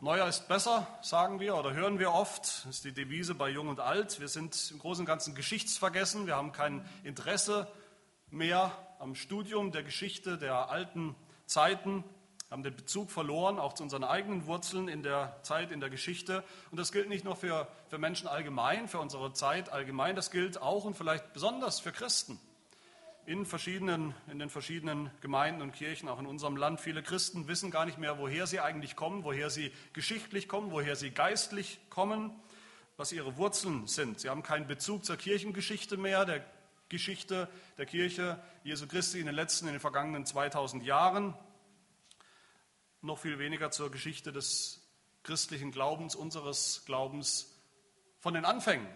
Neuer ist besser, sagen wir oder hören wir oft. Das ist die Devise bei Jung und Alt. Wir sind im Großen und Ganzen geschichtsvergessen. Wir haben kein Interesse mehr am Studium der Geschichte der alten Zeiten, haben den Bezug verloren, auch zu unseren eigenen Wurzeln in der Zeit, in der Geschichte. Und das gilt nicht nur für, für Menschen allgemein, für unsere Zeit allgemein, das gilt auch und vielleicht besonders für Christen in, verschiedenen, in den verschiedenen Gemeinden und Kirchen, auch in unserem Land. Viele Christen wissen gar nicht mehr, woher sie eigentlich kommen, woher sie geschichtlich kommen, woher sie geistlich kommen, was ihre Wurzeln sind. Sie haben keinen Bezug zur Kirchengeschichte mehr, der Geschichte der Kirche Jesu Christi in den letzten, in den vergangenen 2000 Jahren. Noch viel weniger zur Geschichte des christlichen Glaubens, unseres Glaubens von den Anfängen,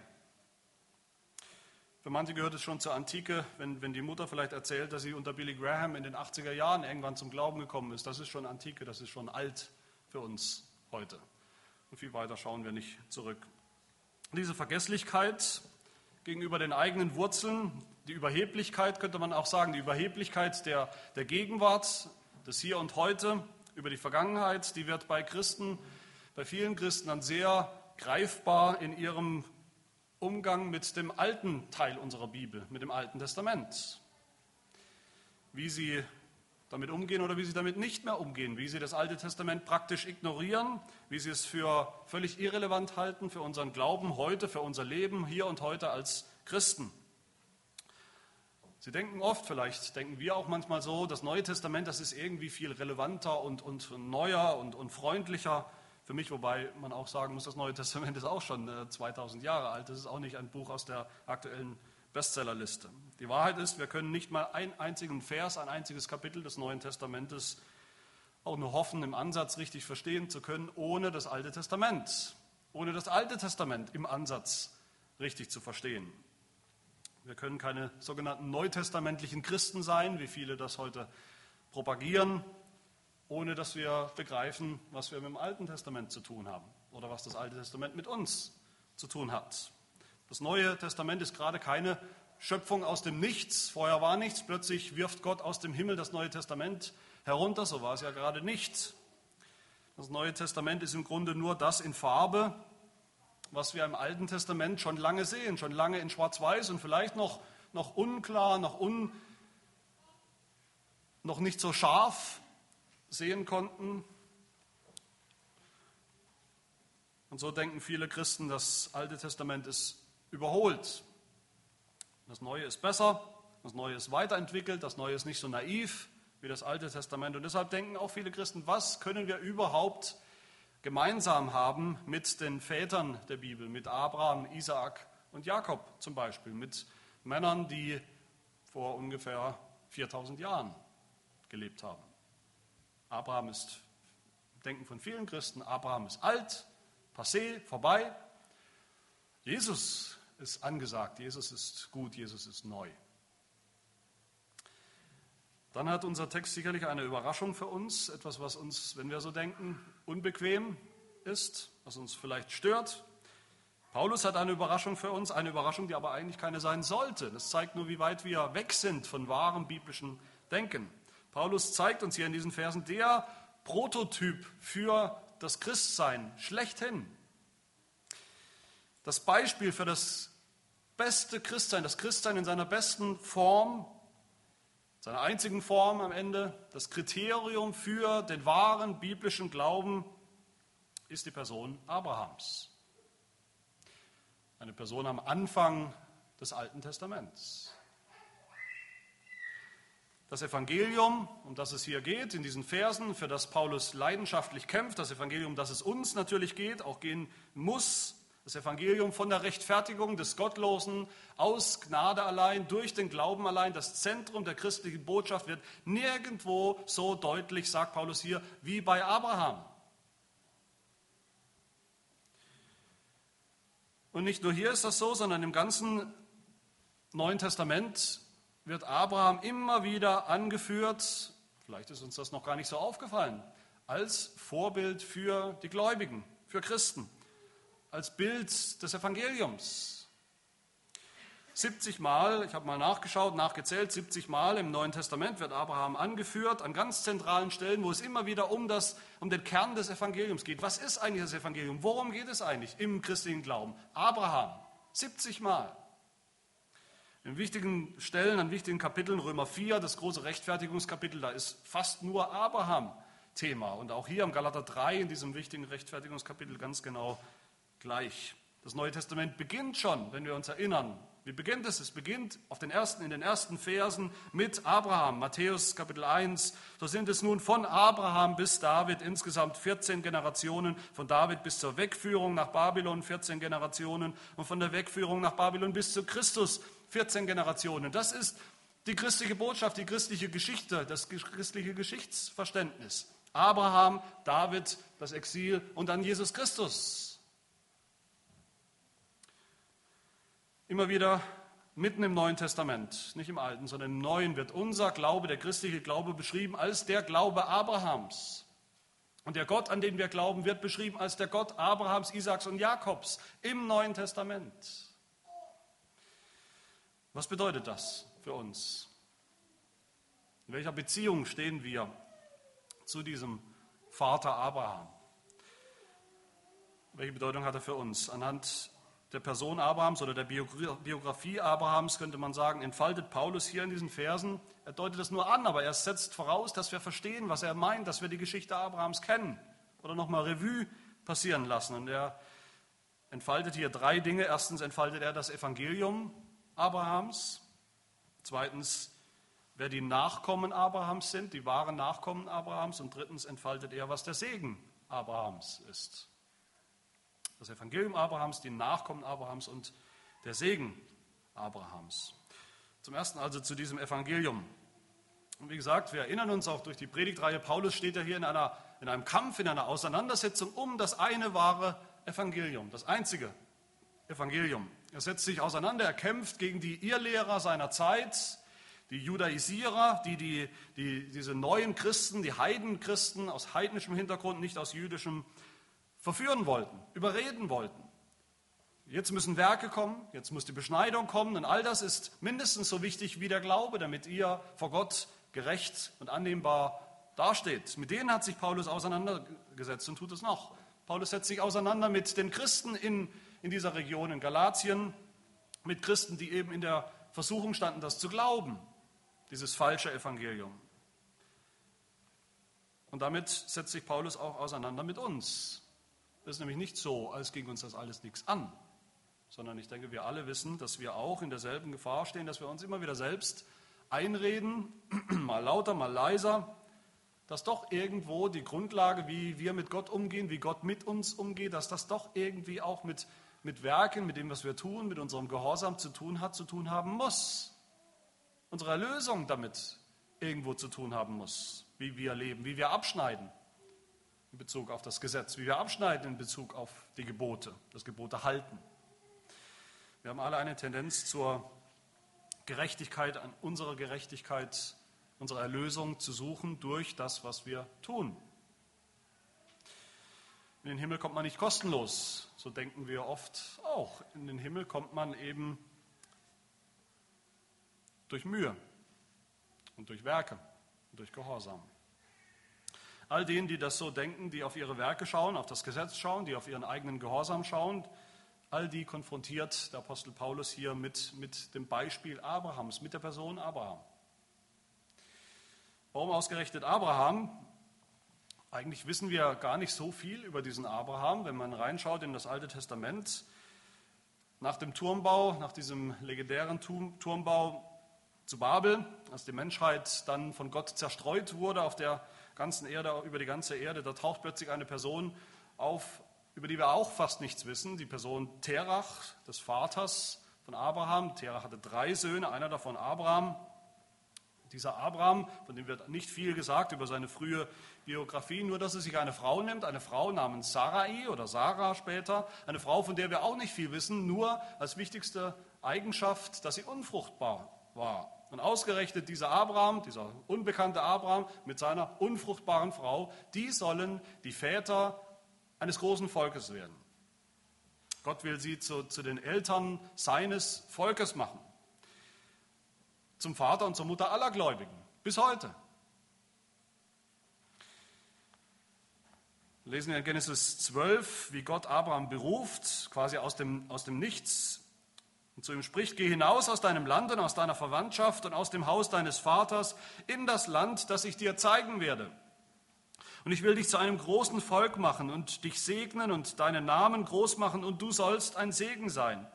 für manche gehört es schon zur Antike, wenn, wenn die Mutter vielleicht erzählt, dass sie unter Billy Graham in den 80er Jahren irgendwann zum Glauben gekommen ist. Das ist schon Antike, das ist schon alt für uns heute. Und viel weiter schauen wir nicht zurück. Diese Vergesslichkeit gegenüber den eigenen Wurzeln, die Überheblichkeit könnte man auch sagen, die Überheblichkeit der, der Gegenwart, des Hier und Heute, über die Vergangenheit, die wird bei Christen, bei vielen Christen dann sehr greifbar in ihrem Umgang mit dem alten Teil unserer Bibel, mit dem Alten Testament. Wie sie damit umgehen oder wie sie damit nicht mehr umgehen, wie sie das Alte Testament praktisch ignorieren, wie sie es für völlig irrelevant halten für unseren Glauben heute, für unser Leben hier und heute als Christen. Sie denken oft, vielleicht denken wir auch manchmal so, das Neue Testament, das ist irgendwie viel relevanter und, und neuer und, und freundlicher für mich, wobei man auch sagen muss, das Neue Testament ist auch schon 2000 äh, Jahre alt. Das ist auch nicht ein Buch aus der aktuellen Bestsellerliste. Die Wahrheit ist, wir können nicht mal einen einzigen Vers, ein einziges Kapitel des Neuen Testamentes auch nur hoffen, im Ansatz richtig verstehen zu können, ohne das Alte Testament, ohne das Alte Testament im Ansatz richtig zu verstehen. Wir können keine sogenannten neutestamentlichen Christen sein, wie viele das heute propagieren ohne dass wir begreifen, was wir mit dem Alten Testament zu tun haben oder was das Alte Testament mit uns zu tun hat. Das Neue Testament ist gerade keine Schöpfung aus dem Nichts. Vorher war nichts, plötzlich wirft Gott aus dem Himmel das Neue Testament herunter. So war es ja gerade nicht. Das Neue Testament ist im Grunde nur das in Farbe, was wir im Alten Testament schon lange sehen, schon lange in Schwarz-Weiß und vielleicht noch, noch unklar, noch, un, noch nicht so scharf sehen konnten. Und so denken viele Christen, das Alte Testament ist überholt. Das Neue ist besser, das Neue ist weiterentwickelt, das Neue ist nicht so naiv wie das Alte Testament. Und deshalb denken auch viele Christen, was können wir überhaupt gemeinsam haben mit den Vätern der Bibel, mit Abraham, Isaak und Jakob zum Beispiel, mit Männern, die vor ungefähr 4000 Jahren gelebt haben. Abraham ist, Denken von vielen Christen, Abraham ist alt, passé, vorbei. Jesus ist angesagt, Jesus ist gut, Jesus ist neu. Dann hat unser Text sicherlich eine Überraschung für uns, etwas, was uns, wenn wir so denken, unbequem ist, was uns vielleicht stört. Paulus hat eine Überraschung für uns, eine Überraschung, die aber eigentlich keine sein sollte. Das zeigt nur, wie weit wir weg sind von wahrem biblischen Denken. Paulus zeigt uns hier in diesen Versen der Prototyp für das Christsein schlechthin. Das Beispiel für das beste Christsein, das Christsein in seiner besten Form, seiner einzigen Form am Ende, das Kriterium für den wahren biblischen Glauben ist die Person Abrahams. Eine Person am Anfang des Alten Testaments. Das Evangelium, um das es hier geht, in diesen Versen, für das Paulus leidenschaftlich kämpft, das Evangelium, um das es uns natürlich geht, auch gehen muss, das Evangelium von der Rechtfertigung des Gottlosen aus Gnade allein, durch den Glauben allein, das Zentrum der christlichen Botschaft wird nirgendwo so deutlich, sagt Paulus hier, wie bei Abraham. Und nicht nur hier ist das so, sondern im ganzen Neuen Testament wird Abraham immer wieder angeführt, vielleicht ist uns das noch gar nicht so aufgefallen, als Vorbild für die Gläubigen, für Christen, als Bild des Evangeliums. 70 Mal, ich habe mal nachgeschaut, nachgezählt, 70 Mal im Neuen Testament wird Abraham angeführt, an ganz zentralen Stellen, wo es immer wieder um, das, um den Kern des Evangeliums geht. Was ist eigentlich das Evangelium? Worum geht es eigentlich im christlichen Glauben? Abraham, 70 Mal. In wichtigen Stellen, an wichtigen Kapiteln, Römer 4, das große Rechtfertigungskapitel, da ist fast nur Abraham Thema. Und auch hier im Galater 3, in diesem wichtigen Rechtfertigungskapitel, ganz genau gleich. Das Neue Testament beginnt schon, wenn wir uns erinnern. Wie beginnt es? Es beginnt auf den ersten, in den ersten Versen mit Abraham. Matthäus Kapitel 1. So sind es nun von Abraham bis David insgesamt 14 Generationen. Von David bis zur Wegführung nach Babylon 14 Generationen. Und von der Wegführung nach Babylon bis zu Christus 14 Generationen. Das ist die christliche Botschaft, die christliche Geschichte, das christliche Geschichtsverständnis. Abraham, David, das Exil und dann Jesus Christus. Immer wieder mitten im Neuen Testament, nicht im Alten, sondern im Neuen wird unser Glaube, der christliche Glaube, beschrieben als der Glaube Abrahams. Und der Gott, an den wir glauben, wird beschrieben als der Gott Abrahams, Isaaks und Jakobs im Neuen Testament. Was bedeutet das für uns? In welcher Beziehung stehen wir zu diesem Vater Abraham? Welche Bedeutung hat er für uns? Anhand der Person Abrahams oder der Biografie Abrahams, könnte man sagen, entfaltet Paulus hier in diesen Versen. Er deutet das nur an, aber er setzt voraus, dass wir verstehen, was er meint, dass wir die Geschichte Abrahams kennen oder nochmal Revue passieren lassen. Und er entfaltet hier drei Dinge. Erstens entfaltet er das Evangelium Abrahams. Zweitens, wer die Nachkommen Abrahams sind, die wahren Nachkommen Abrahams. Und drittens entfaltet er, was der Segen Abrahams ist das Evangelium Abrahams, die Nachkommen Abrahams und der Segen Abrahams. Zum ersten also zu diesem Evangelium. Und wie gesagt, wir erinnern uns auch durch die Predigtreihe, Paulus steht ja hier in, einer, in einem Kampf, in einer Auseinandersetzung um das eine wahre Evangelium, das einzige Evangelium. Er setzt sich auseinander, er kämpft gegen die Irrlehrer seiner Zeit, die Judaisierer, die, die, die diese neuen Christen, die Heidenchristen aus heidnischem Hintergrund, nicht aus jüdischem verführen wollten, überreden wollten. Jetzt müssen Werke kommen, jetzt muss die Beschneidung kommen und all das ist mindestens so wichtig wie der Glaube, damit ihr vor Gott gerecht und annehmbar dasteht. Mit denen hat sich Paulus auseinandergesetzt und tut es noch. Paulus setzt sich auseinander mit den Christen in, in dieser Region, in Galatien, mit Christen, die eben in der Versuchung standen, das zu glauben, dieses falsche Evangelium. Und damit setzt sich Paulus auch auseinander mit uns, das ist nämlich nicht so, als ging uns das alles nichts an, sondern ich denke, wir alle wissen, dass wir auch in derselben Gefahr stehen, dass wir uns immer wieder selbst einreden, mal lauter, mal leiser, dass doch irgendwo die Grundlage, wie wir mit Gott umgehen, wie Gott mit uns umgeht, dass das doch irgendwie auch mit, mit Werken, mit dem, was wir tun, mit unserem Gehorsam zu tun hat, zu tun haben muss. Unsere Erlösung damit irgendwo zu tun haben muss, wie wir leben, wie wir abschneiden in Bezug auf das Gesetz, wie wir abschneiden in Bezug auf die Gebote, das Gebote halten. Wir haben alle eine Tendenz zur Gerechtigkeit, an unserer Gerechtigkeit, unserer Erlösung zu suchen durch das, was wir tun. In den Himmel kommt man nicht kostenlos, so denken wir oft auch. In den Himmel kommt man eben durch Mühe und durch Werke und durch Gehorsam. All denen, die das so denken, die auf ihre Werke schauen, auf das Gesetz schauen, die auf ihren eigenen Gehorsam schauen, all die konfrontiert der Apostel Paulus hier mit, mit dem Beispiel Abrahams, mit der Person Abraham. Warum ausgerechnet Abraham? Eigentlich wissen wir gar nicht so viel über diesen Abraham, wenn man reinschaut in das Alte Testament. Nach dem Turmbau, nach diesem legendären Turmbau zu Babel, als die Menschheit dann von Gott zerstreut wurde auf der ganzen Erde, über die ganze Erde, da taucht plötzlich eine Person auf, über die wir auch fast nichts wissen, die Person Terach, des Vaters von Abraham. Terach hatte drei Söhne, einer davon Abraham. Dieser Abraham, von dem wird nicht viel gesagt über seine frühe Biografie, nur dass er sich eine Frau nimmt, eine Frau namens Sarai oder Sarah später, eine Frau, von der wir auch nicht viel wissen, nur als wichtigste Eigenschaft, dass sie unfruchtbar war. Und ausgerechnet dieser Abraham, dieser unbekannte Abraham mit seiner unfruchtbaren Frau, die sollen die Väter eines großen Volkes werden. Gott will sie zu, zu den Eltern seines Volkes machen. zum Vater und zur Mutter aller Gläubigen, bis heute. Wir lesen in Genesis 12, wie Gott Abraham beruft, quasi aus dem, aus dem Nichts, und zu ihm spricht, geh hinaus aus deinem Land und aus deiner Verwandtschaft und aus dem Haus deines Vaters in das Land, das ich dir zeigen werde. Und ich will dich zu einem großen Volk machen und dich segnen und deinen Namen groß machen und du sollst ein Segen sein.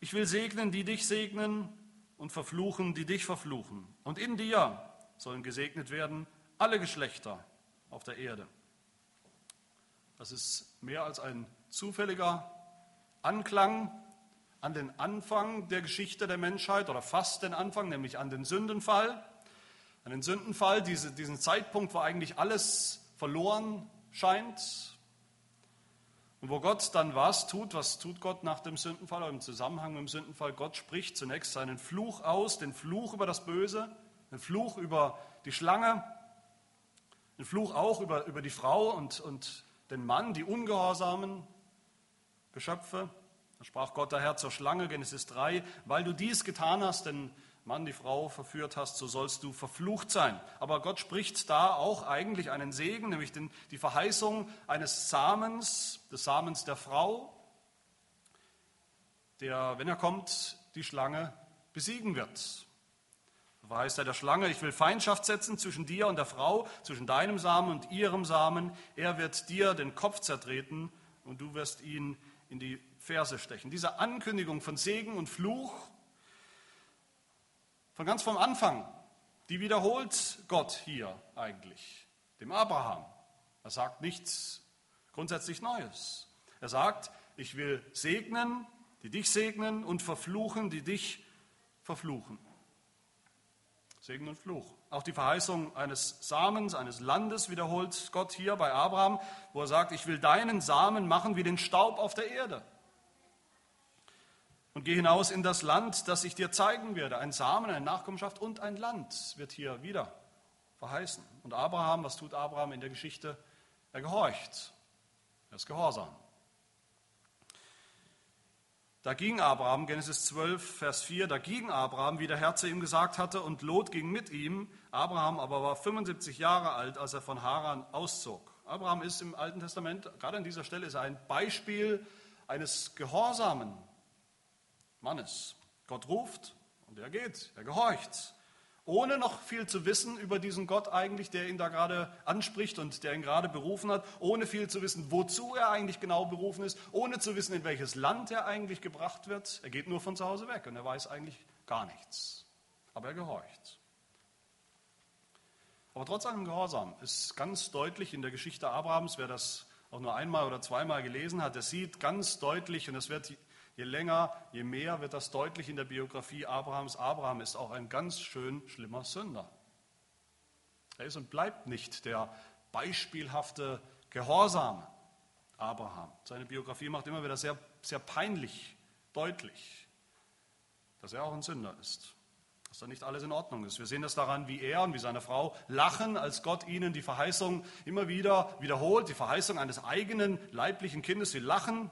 Ich will segnen, die dich segnen und verfluchen, die dich verfluchen. Und in dir sollen gesegnet werden alle Geschlechter auf der Erde. Das ist mehr als ein zufälliger Anklang an den Anfang der Geschichte der Menschheit oder fast den Anfang, nämlich an den Sündenfall. An den Sündenfall, diese, diesen Zeitpunkt, wo eigentlich alles verloren scheint. Und wo Gott dann was tut, was tut Gott nach dem Sündenfall oder im Zusammenhang mit dem Sündenfall? Gott spricht zunächst seinen Fluch aus, den Fluch über das Böse, den Fluch über die Schlange, den Fluch auch über, über die Frau und, und den Mann, die ungehorsamen Geschöpfe. Da sprach Gott daher zur Schlange, Genesis 3, weil du dies getan hast, den Mann die Frau verführt hast, so sollst du verflucht sein. Aber Gott spricht da auch eigentlich einen Segen, nämlich den, die Verheißung eines Samens, des Samens der Frau, der, wenn er kommt, die Schlange besiegen wird. Da verheißt er der Schlange, ich will Feindschaft setzen zwischen dir und der Frau, zwischen deinem Samen und ihrem Samen. Er wird dir den Kopf zertreten und du wirst ihn in die Verse stechen. Diese Ankündigung von Segen und Fluch, von ganz vom Anfang, die wiederholt Gott hier eigentlich, dem Abraham. Er sagt nichts grundsätzlich Neues. Er sagt, ich will segnen, die dich segnen und verfluchen, die dich verfluchen. Segen und Fluch. Auch die Verheißung eines Samens, eines Landes wiederholt Gott hier bei Abraham, wo er sagt, ich will deinen Samen machen wie den Staub auf der Erde und geh hinaus in das Land, das ich dir zeigen werde. Ein Samen, eine Nachkommenschaft und ein Land wird hier wieder verheißen. Und Abraham, was tut Abraham in der Geschichte? Er gehorcht. Er ist gehorsam. Da ging Abraham, Genesis 12, Vers 4, da ging Abraham, wie der Herr zu ihm gesagt hatte, und Lot ging mit ihm. Abraham aber war 75 Jahre alt, als er von Haran auszog. Abraham ist im Alten Testament, gerade an dieser Stelle, ist er ein Beispiel eines Gehorsamen, Mannes. Gott ruft und er geht, er gehorcht, ohne noch viel zu wissen über diesen Gott eigentlich, der ihn da gerade anspricht und der ihn gerade berufen hat, ohne viel zu wissen, wozu er eigentlich genau berufen ist, ohne zu wissen, in welches Land er eigentlich gebracht wird. Er geht nur von zu Hause weg und er weiß eigentlich gar nichts. Aber er gehorcht. Aber trotz allem Gehorsam ist ganz deutlich in der Geschichte Abrahams, wer das auch nur einmal oder zweimal gelesen hat, der sieht ganz deutlich, und es wird Je länger, je mehr wird das deutlich in der Biografie Abrahams. Abraham ist auch ein ganz schön schlimmer Sünder. Er ist und bleibt nicht der beispielhafte Gehorsam Abraham. Seine Biografie macht immer wieder sehr, sehr peinlich deutlich, dass er auch ein Sünder ist dass da nicht alles in Ordnung ist. Wir sehen das daran, wie er und wie seine Frau lachen, als Gott ihnen die Verheißung immer wieder wiederholt, die Verheißung eines eigenen leiblichen Kindes. Sie lachen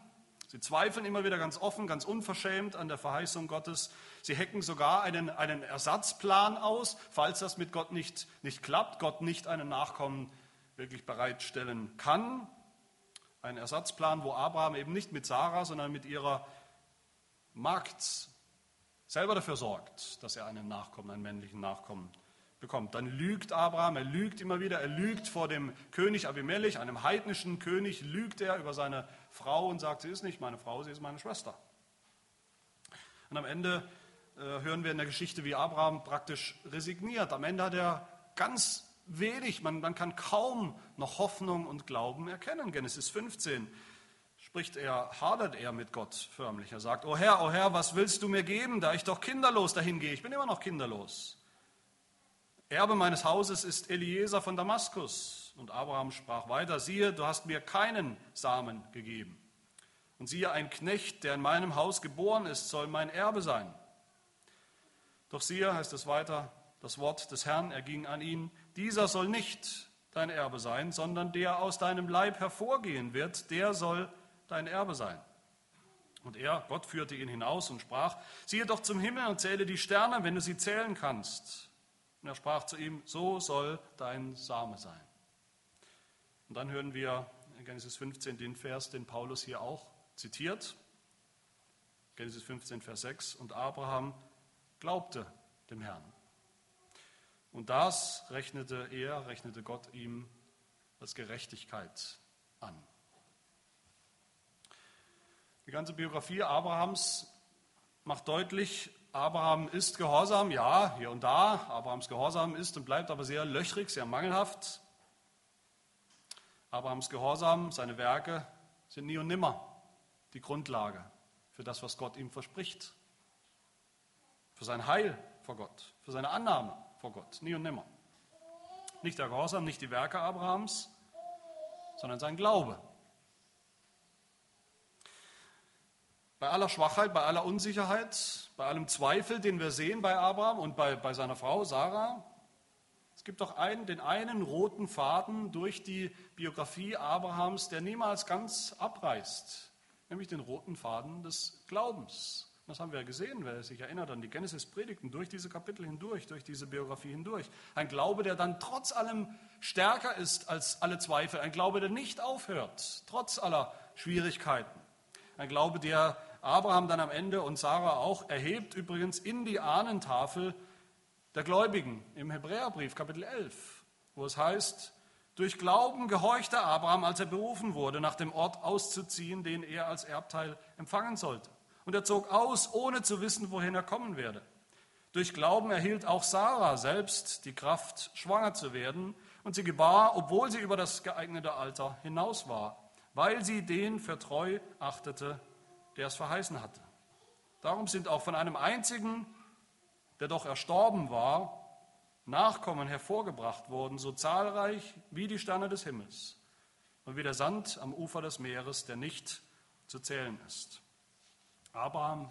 Sie zweifeln immer wieder ganz offen, ganz unverschämt an der Verheißung Gottes. Sie hecken sogar einen, einen Ersatzplan aus, falls das mit Gott nicht, nicht klappt, Gott nicht einen Nachkommen wirklich bereitstellen kann. Ein Ersatzplan, wo Abraham eben nicht mit Sarah, sondern mit ihrer Magd selber dafür sorgt, dass er einen Nachkommen, einen männlichen Nachkommen bekommt. Dann lügt Abraham, er lügt immer wieder, er lügt vor dem König Abimelech, einem heidnischen König, lügt er über seine Frau und sagt, sie ist nicht meine Frau, sie ist meine Schwester. Und am Ende äh, hören wir in der Geschichte, wie Abraham praktisch resigniert. Am Ende hat er ganz wenig, man, man kann kaum noch Hoffnung und Glauben erkennen. Genesis 15 spricht er, hadert er mit Gott förmlich. Er sagt, O Herr, o Herr, was willst du mir geben, da ich doch kinderlos dahin gehe? Ich bin immer noch kinderlos. Erbe meines Hauses ist Eliezer von Damaskus. Und Abraham sprach weiter, siehe, du hast mir keinen Samen gegeben. Und siehe, ein Knecht, der in meinem Haus geboren ist, soll mein Erbe sein. Doch siehe, heißt es weiter, das Wort des Herrn erging an ihn, dieser soll nicht dein Erbe sein, sondern der aus deinem Leib hervorgehen wird, der soll dein Erbe sein. Und er, Gott, führte ihn hinaus und sprach, siehe doch zum Himmel und zähle die Sterne, wenn du sie zählen kannst. Und er sprach zu ihm, so soll dein Same sein. Und dann hören wir in Genesis 15 den Vers, den Paulus hier auch zitiert. Genesis 15, Vers 6. Und Abraham glaubte dem Herrn. Und das rechnete er, rechnete Gott ihm als Gerechtigkeit an. Die ganze Biografie Abrahams macht deutlich, Abraham ist gehorsam, ja, hier und da. Abrahams Gehorsam ist und bleibt aber sehr löchrig, sehr mangelhaft. Abrahams Gehorsam, seine Werke sind nie und nimmer die Grundlage für das, was Gott ihm verspricht. Für sein Heil vor Gott, für seine Annahme vor Gott, nie und nimmer. Nicht der Gehorsam, nicht die Werke Abrahams, sondern sein Glaube. Bei aller Schwachheit, bei aller Unsicherheit, bei allem Zweifel, den wir sehen bei Abraham und bei, bei seiner Frau Sarah, es gibt doch einen, den einen roten Faden durch die Biografie Abrahams, der niemals ganz abreißt, nämlich den roten Faden des Glaubens. Das haben wir ja gesehen, wer sich erinnert an die Genesis-Predigten, durch diese Kapitel hindurch, durch diese Biografie hindurch. Ein Glaube, der dann trotz allem stärker ist als alle Zweifel. Ein Glaube, der nicht aufhört, trotz aller Schwierigkeiten. Ein Glaube, der Abraham dann am Ende und Sarah auch erhebt, übrigens in die Ahnentafel der Gläubigen im Hebräerbrief, Kapitel 11, wo es heißt, durch Glauben gehorchte Abraham, als er berufen wurde, nach dem Ort auszuziehen, den er als Erbteil empfangen sollte. Und er zog aus, ohne zu wissen, wohin er kommen werde. Durch Glauben erhielt auch Sarah selbst die Kraft, schwanger zu werden, und sie gebar, obwohl sie über das geeignete Alter hinaus war, weil sie den für treu achtete, der es verheißen hatte. Darum sind auch von einem einzigen, der doch erstorben war, Nachkommen hervorgebracht worden, so zahlreich wie die Sterne des Himmels und wie der Sand am Ufer des Meeres, der nicht zu zählen ist. Abraham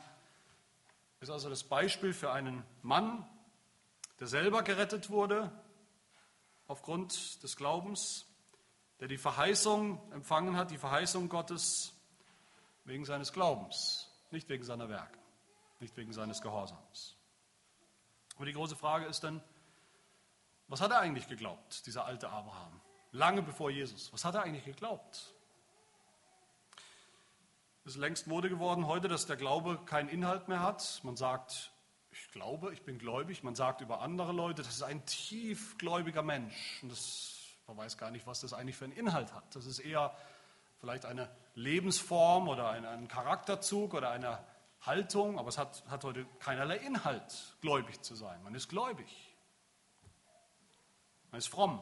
ist also das Beispiel für einen Mann, der selber gerettet wurde aufgrund des Glaubens, der die Verheißung empfangen hat, die Verheißung Gottes wegen seines Glaubens, nicht wegen seiner Werke, nicht wegen seines Gehorsams. Aber die große Frage ist dann, was hat er eigentlich geglaubt, dieser alte Abraham? Lange bevor Jesus. Was hat er eigentlich geglaubt? Es ist längst Mode geworden heute, dass der Glaube keinen Inhalt mehr hat. Man sagt, ich glaube, ich bin gläubig. Man sagt über andere Leute, das ist ein tiefgläubiger Mensch. Und das, man weiß gar nicht, was das eigentlich für einen Inhalt hat. Das ist eher vielleicht eine Lebensform oder ein, ein Charakterzug oder eine Haltung, aber es hat, hat heute keinerlei Inhalt, gläubig zu sein. Man ist gläubig. Man ist fromm.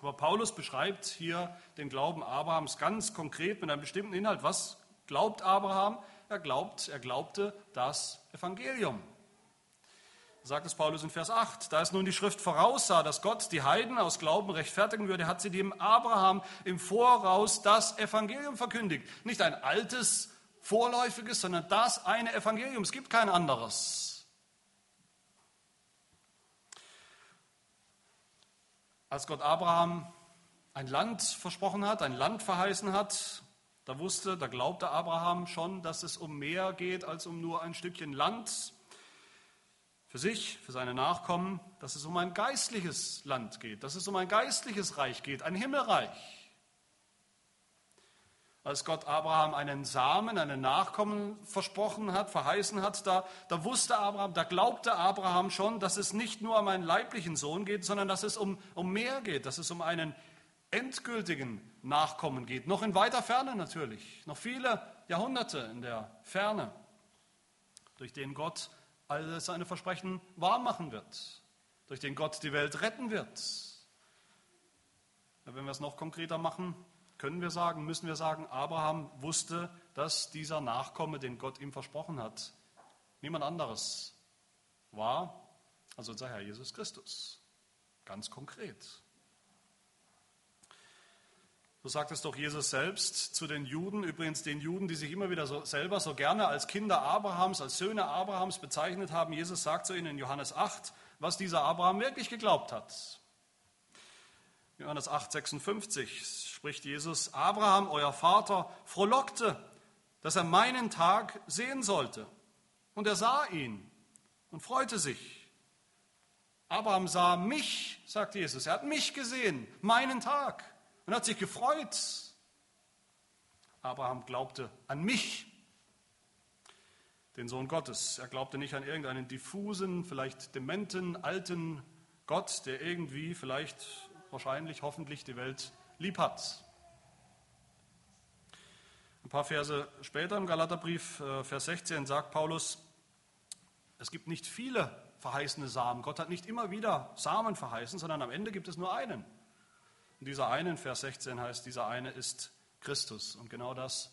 Aber Paulus beschreibt hier den Glauben Abrahams ganz konkret mit einem bestimmten Inhalt. Was glaubt Abraham? Er glaubt, er glaubte das Evangelium. Sagt es Paulus in Vers 8. Da es nun die Schrift voraussah, dass Gott die Heiden aus Glauben rechtfertigen würde, hat sie dem Abraham im Voraus das Evangelium verkündigt. Nicht ein altes, vorläufiges, sondern das eine Evangelium. Es gibt kein anderes. Als Gott Abraham ein Land versprochen hat, ein Land verheißen hat, da wusste, da glaubte Abraham schon, dass es um mehr geht als um nur ein Stückchen Land für sich, für seine Nachkommen, dass es um ein geistliches Land geht, dass es um ein geistliches Reich geht, ein Himmelreich als Gott Abraham einen Samen, einen Nachkommen versprochen hat, verheißen hat, da, da wusste Abraham, da glaubte Abraham schon, dass es nicht nur um einen leiblichen Sohn geht, sondern dass es um, um mehr geht, dass es um einen endgültigen Nachkommen geht. Noch in weiter Ferne natürlich, noch viele Jahrhunderte in der Ferne, durch den Gott all seine Versprechen wahrmachen wird, durch den Gott die Welt retten wird. Wenn wir es noch konkreter machen, können wir sagen, müssen wir sagen, Abraham wusste, dass dieser Nachkomme, den Gott ihm versprochen hat, niemand anderes war als unser Herr Jesus Christus. Ganz konkret. So sagt es doch Jesus selbst zu den Juden, übrigens den Juden, die sich immer wieder so, selber so gerne als Kinder Abrahams, als Söhne Abrahams bezeichnet haben. Jesus sagt zu ihnen in Johannes 8, was dieser Abraham wirklich geglaubt hat. Johannes 8, 56 spricht Jesus, Abraham, euer Vater, frohlockte, dass er meinen Tag sehen sollte. Und er sah ihn und freute sich. Abraham sah mich, sagt Jesus. Er hat mich gesehen, meinen Tag, und hat sich gefreut. Abraham glaubte an mich, den Sohn Gottes. Er glaubte nicht an irgendeinen diffusen, vielleicht dementen, alten Gott, der irgendwie, vielleicht, wahrscheinlich, hoffentlich die Welt lieb hat. Ein paar Verse später im Galaterbrief, äh, Vers 16, sagt Paulus, es gibt nicht viele verheißene Samen. Gott hat nicht immer wieder Samen verheißen, sondern am Ende gibt es nur einen. Und dieser eine, Vers 16 heißt, dieser eine ist Christus. Und genau das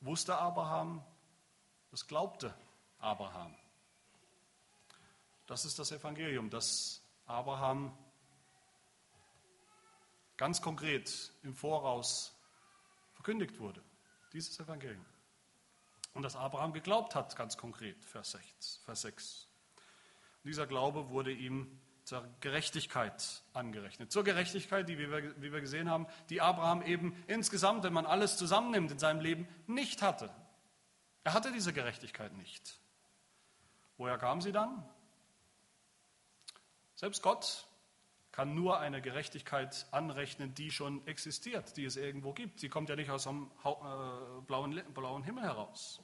wusste Abraham, das glaubte Abraham. Das ist das Evangelium, das Abraham ganz konkret im Voraus verkündigt wurde. Dieses Evangelium. Und dass Abraham geglaubt hat, ganz konkret, Vers 6. Vers 6. Und dieser Glaube wurde ihm zur Gerechtigkeit angerechnet. Zur Gerechtigkeit, die, wie wir, wie wir gesehen haben, die Abraham eben insgesamt, wenn man alles zusammennimmt, in seinem Leben nicht hatte. Er hatte diese Gerechtigkeit nicht. Woher kam sie dann? Selbst Gott kann nur eine Gerechtigkeit anrechnen, die schon existiert, die es irgendwo gibt. Sie kommt ja nicht aus einem äh, blauen, blauen Himmel heraus.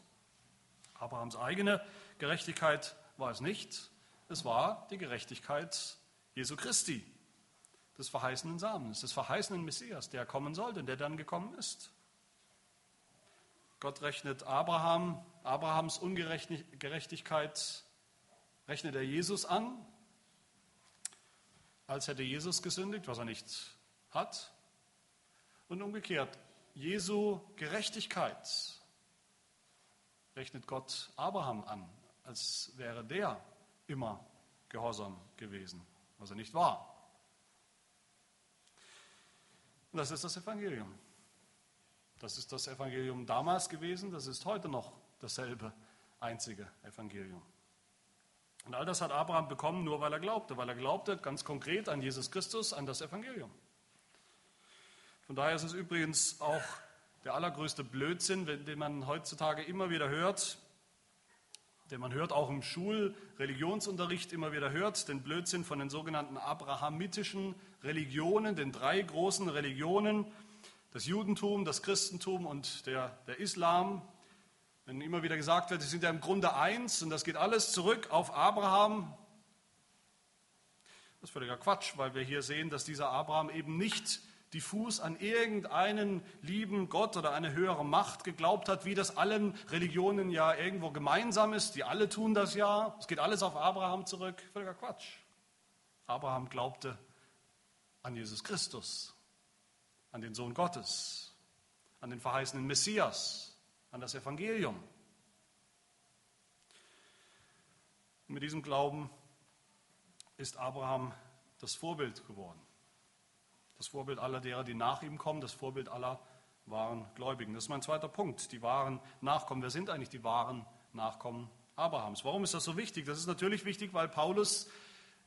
Abrahams eigene Gerechtigkeit war es nicht. Es war die Gerechtigkeit Jesu Christi, des verheißenen Samens, des verheißenen Messias, der kommen sollte und der dann gekommen ist. Gott rechnet Abraham, Abrahams Ungerechtigkeit, rechnet er Jesus an, als hätte Jesus gesündigt, was er nicht hat. Und umgekehrt, Jesu Gerechtigkeit rechnet Gott Abraham an, als wäre der immer gehorsam gewesen, was er nicht war. Und das ist das Evangelium. Das ist das Evangelium damals gewesen, das ist heute noch dasselbe einzige Evangelium. Und all das hat Abraham bekommen, nur weil er glaubte, weil er glaubte ganz konkret an Jesus Christus, an das Evangelium. Von daher ist es übrigens auch der allergrößte Blödsinn, den man heutzutage immer wieder hört, den man hört auch im Schulreligionsunterricht immer wieder hört, den Blödsinn von den sogenannten abrahamitischen Religionen, den drei großen Religionen, das Judentum, das Christentum und der, der Islam, wenn immer wieder gesagt wird, sie sind ja im Grunde eins und das geht alles zurück auf Abraham. Das ist völliger Quatsch, weil wir hier sehen, dass dieser Abraham eben nicht diffus an irgendeinen lieben Gott oder eine höhere Macht geglaubt hat, wie das allen Religionen ja irgendwo gemeinsam ist. Die alle tun das ja. Es geht alles auf Abraham zurück. Völliger Quatsch. Abraham glaubte an Jesus Christus, an den Sohn Gottes, an den verheißenen Messias, an das Evangelium. Und mit diesem Glauben ist Abraham das Vorbild geworden. Das Vorbild aller derer, die nach ihm kommen, das Vorbild aller wahren Gläubigen. Das ist mein zweiter Punkt, die wahren Nachkommen. Wer sind eigentlich die wahren Nachkommen Abrahams? Warum ist das so wichtig? Das ist natürlich wichtig, weil Paulus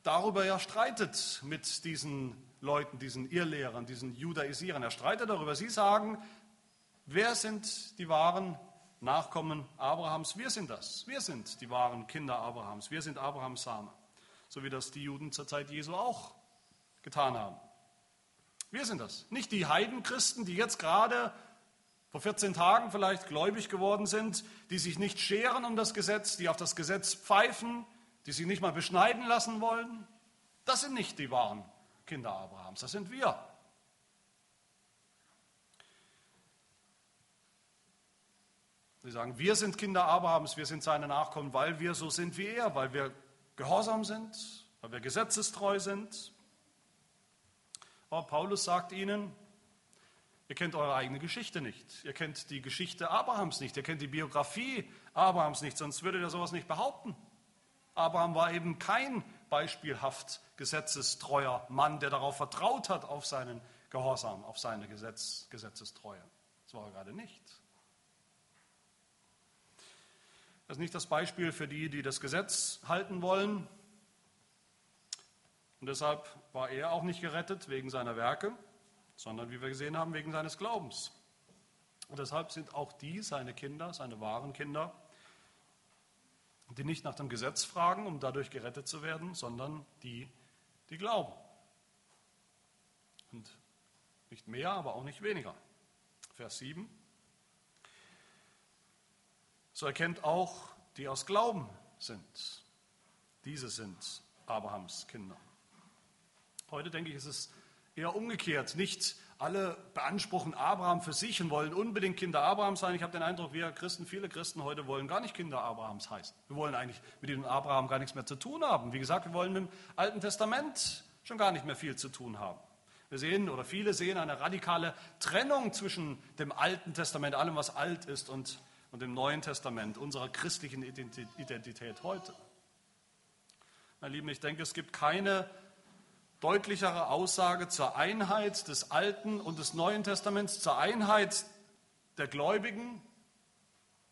darüber ja streitet mit diesen Leuten, diesen Irrlehrern, diesen Judaisierern. Er streitet darüber. Sie sagen, Wer sind die wahren Nachkommen Abrahams? Wir sind das. Wir sind die wahren Kinder Abrahams. Wir sind Abrahams Same. So wie das die Juden zur Zeit Jesu auch getan haben. Wir sind das. Nicht die Heidenchristen, die jetzt gerade vor 14 Tagen vielleicht gläubig geworden sind, die sich nicht scheren um das Gesetz, die auf das Gesetz pfeifen, die sich nicht mal beschneiden lassen wollen. Das sind nicht die wahren Kinder Abrahams. Das sind wir. Sie sagen, wir sind Kinder Abrahams, wir sind seine Nachkommen, weil wir so sind wie er, weil wir gehorsam sind, weil wir gesetzestreu sind. Aber Paulus sagt ihnen, ihr kennt eure eigene Geschichte nicht, ihr kennt die Geschichte Abrahams nicht, ihr kennt die Biografie Abrahams nicht, sonst würdet ihr sowas nicht behaupten. Abraham war eben kein beispielhaft gesetzestreuer Mann, der darauf vertraut hat, auf seinen Gehorsam, auf seine Gesetz, Gesetzestreue. Das war er gerade nicht. Das ist nicht das Beispiel für die, die das Gesetz halten wollen. Und deshalb war er auch nicht gerettet wegen seiner Werke, sondern wie wir gesehen haben, wegen seines Glaubens. Und deshalb sind auch die seine Kinder, seine wahren Kinder, die nicht nach dem Gesetz fragen, um dadurch gerettet zu werden, sondern die, die glauben. Und nicht mehr, aber auch nicht weniger. Vers 7. So erkennt auch, die aus Glauben sind. Diese sind Abrahams Kinder. Heute denke ich, ist es eher umgekehrt. Nicht alle beanspruchen Abraham für sich und wollen unbedingt Kinder Abrahams sein. Ich habe den Eindruck, wir Christen, viele Christen heute wollen gar nicht Kinder Abrahams heißen. Wir wollen eigentlich mit diesem Abraham gar nichts mehr zu tun haben. Wie gesagt, wir wollen mit dem Alten Testament schon gar nicht mehr viel zu tun haben. Wir sehen oder viele sehen eine radikale Trennung zwischen dem Alten Testament, allem was alt ist, und, und dem Neuen Testament, unserer christlichen Identität heute. Meine Lieben, ich denke, es gibt keine deutlichere Aussage zur Einheit des Alten und des Neuen Testaments, zur Einheit der Gläubigen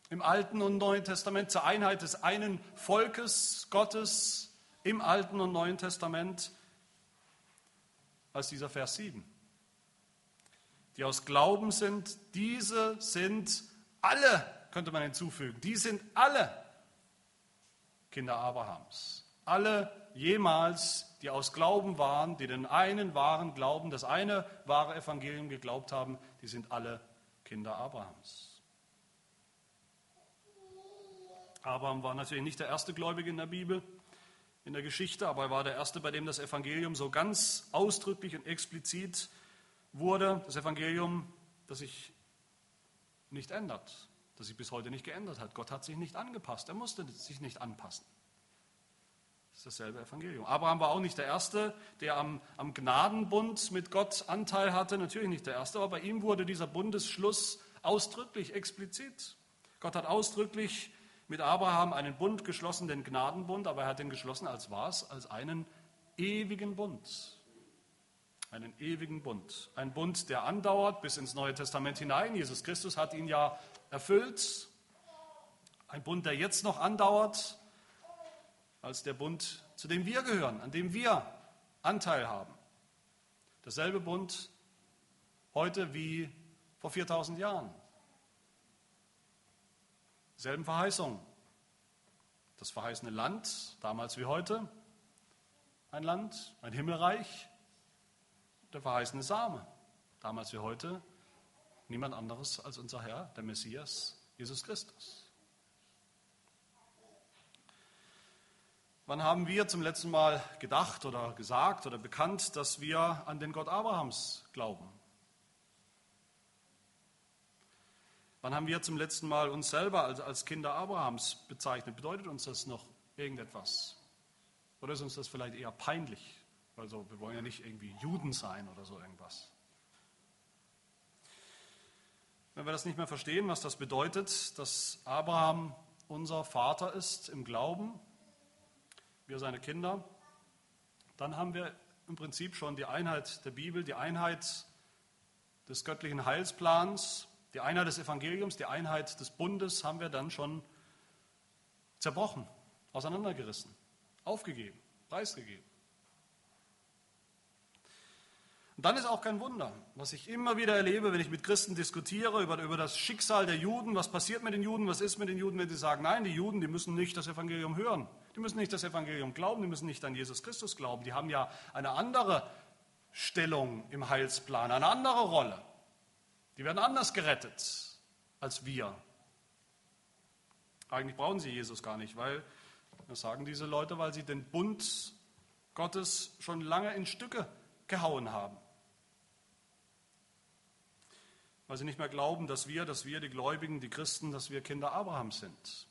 im Alten und Neuen Testament, zur Einheit des einen Volkes Gottes im Alten und Neuen Testament, als dieser Vers 7. Die aus Glauben sind, diese sind alle, könnte man hinzufügen, die sind alle Kinder Abrahams. Alle jemals, die aus Glauben waren, die den einen wahren Glauben, das eine wahre Evangelium geglaubt haben, die sind alle Kinder Abrahams. Abraham war natürlich nicht der erste Gläubige in der Bibel, in der Geschichte, aber er war der erste, bei dem das Evangelium so ganz ausdrücklich und explizit wurde. Das Evangelium, das sich nicht ändert, das sich bis heute nicht geändert hat. Gott hat sich nicht angepasst, er musste sich nicht anpassen. Das ist dasselbe Evangelium. Abraham war auch nicht der Erste, der am, am Gnadenbund mit Gott Anteil hatte. Natürlich nicht der Erste, aber bei ihm wurde dieser Bundesschluss ausdrücklich, explizit. Gott hat ausdrücklich mit Abraham einen Bund geschlossen, den Gnadenbund, aber er hat den geschlossen als was? Als einen ewigen Bund. Einen ewigen Bund. Ein Bund, der andauert bis ins Neue Testament hinein. Jesus Christus hat ihn ja erfüllt. Ein Bund, der jetzt noch andauert als der Bund, zu dem wir gehören, an dem wir Anteil haben. Derselbe Bund heute wie vor 4000 Jahren. Selben Verheißungen. Das verheißene Land, damals wie heute, ein Land, ein Himmelreich, der verheißene Same, damals wie heute, niemand anderes als unser Herr, der Messias, Jesus Christus. Wann haben wir zum letzten Mal gedacht oder gesagt oder bekannt, dass wir an den Gott Abrahams glauben? Wann haben wir zum letzten Mal uns selber als, Kinder Abrahams bezeichnet? Bedeutet uns das noch irgendetwas? Oder ist uns das vielleicht eher peinlich? Also wir wollen ja nicht irgendwie Juden sein oder so irgendwas. Wenn wir das nicht mehr verstehen, was das bedeutet, dass Abraham unser Vater ist im Glauben, wir seine Kinder, dann haben wir im Prinzip schon die Einheit der Bibel, die Einheit des göttlichen Heilsplans, die Einheit des Evangeliums, die Einheit des Bundes haben wir dann schon zerbrochen, auseinandergerissen, aufgegeben, preisgegeben. Und dann ist auch kein Wunder, was ich immer wieder erlebe, wenn ich mit Christen diskutiere über, über das Schicksal der Juden, was passiert mit den Juden, was ist mit den Juden, wenn sie sagen, nein, die Juden, die müssen nicht das Evangelium hören, die müssen nicht das Evangelium glauben, die müssen nicht an Jesus Christus glauben, die haben ja eine andere Stellung im Heilsplan, eine andere Rolle. Die werden anders gerettet als wir. Eigentlich brauchen sie Jesus gar nicht, weil, das sagen diese Leute, weil sie den Bund Gottes schon lange in Stücke gehauen haben weil sie nicht mehr glauben, dass wir, dass wir, die Gläubigen, die Christen, dass wir Kinder Abrahams sind.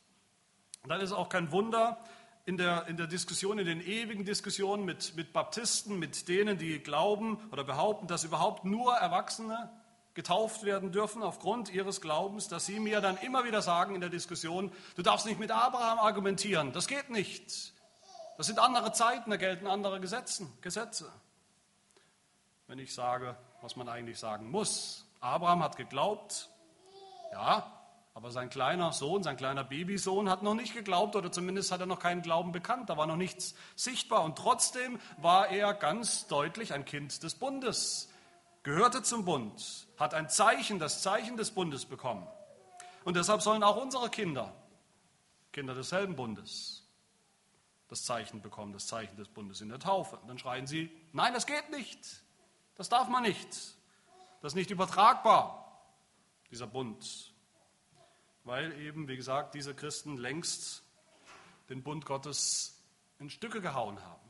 Und dann ist auch kein Wunder in der, in der Diskussion, in den ewigen Diskussionen mit, mit Baptisten, mit denen, die glauben oder behaupten, dass überhaupt nur Erwachsene getauft werden dürfen aufgrund ihres Glaubens, dass sie mir dann immer wieder sagen in der Diskussion, du darfst nicht mit Abraham argumentieren, das geht nicht. Das sind andere Zeiten, da gelten andere Gesetzen, Gesetze. Wenn ich sage, was man eigentlich sagen muss, Abraham hat geglaubt, ja, aber sein kleiner Sohn, sein kleiner Babysohn hat noch nicht geglaubt oder zumindest hat er noch keinen Glauben bekannt, da war noch nichts sichtbar und trotzdem war er ganz deutlich ein Kind des Bundes. gehörte zum Bund, hat ein Zeichen, das Zeichen des Bundes bekommen. Und deshalb sollen auch unsere Kinder, Kinder desselben Bundes, das Zeichen bekommen, das Zeichen des Bundes in der Taufe. Und dann schreien sie, nein, das geht nicht, das darf man nicht, das ist nicht übertragbar, dieser Bund. Weil eben, wie gesagt, diese Christen längst den Bund Gottes in Stücke gehauen haben,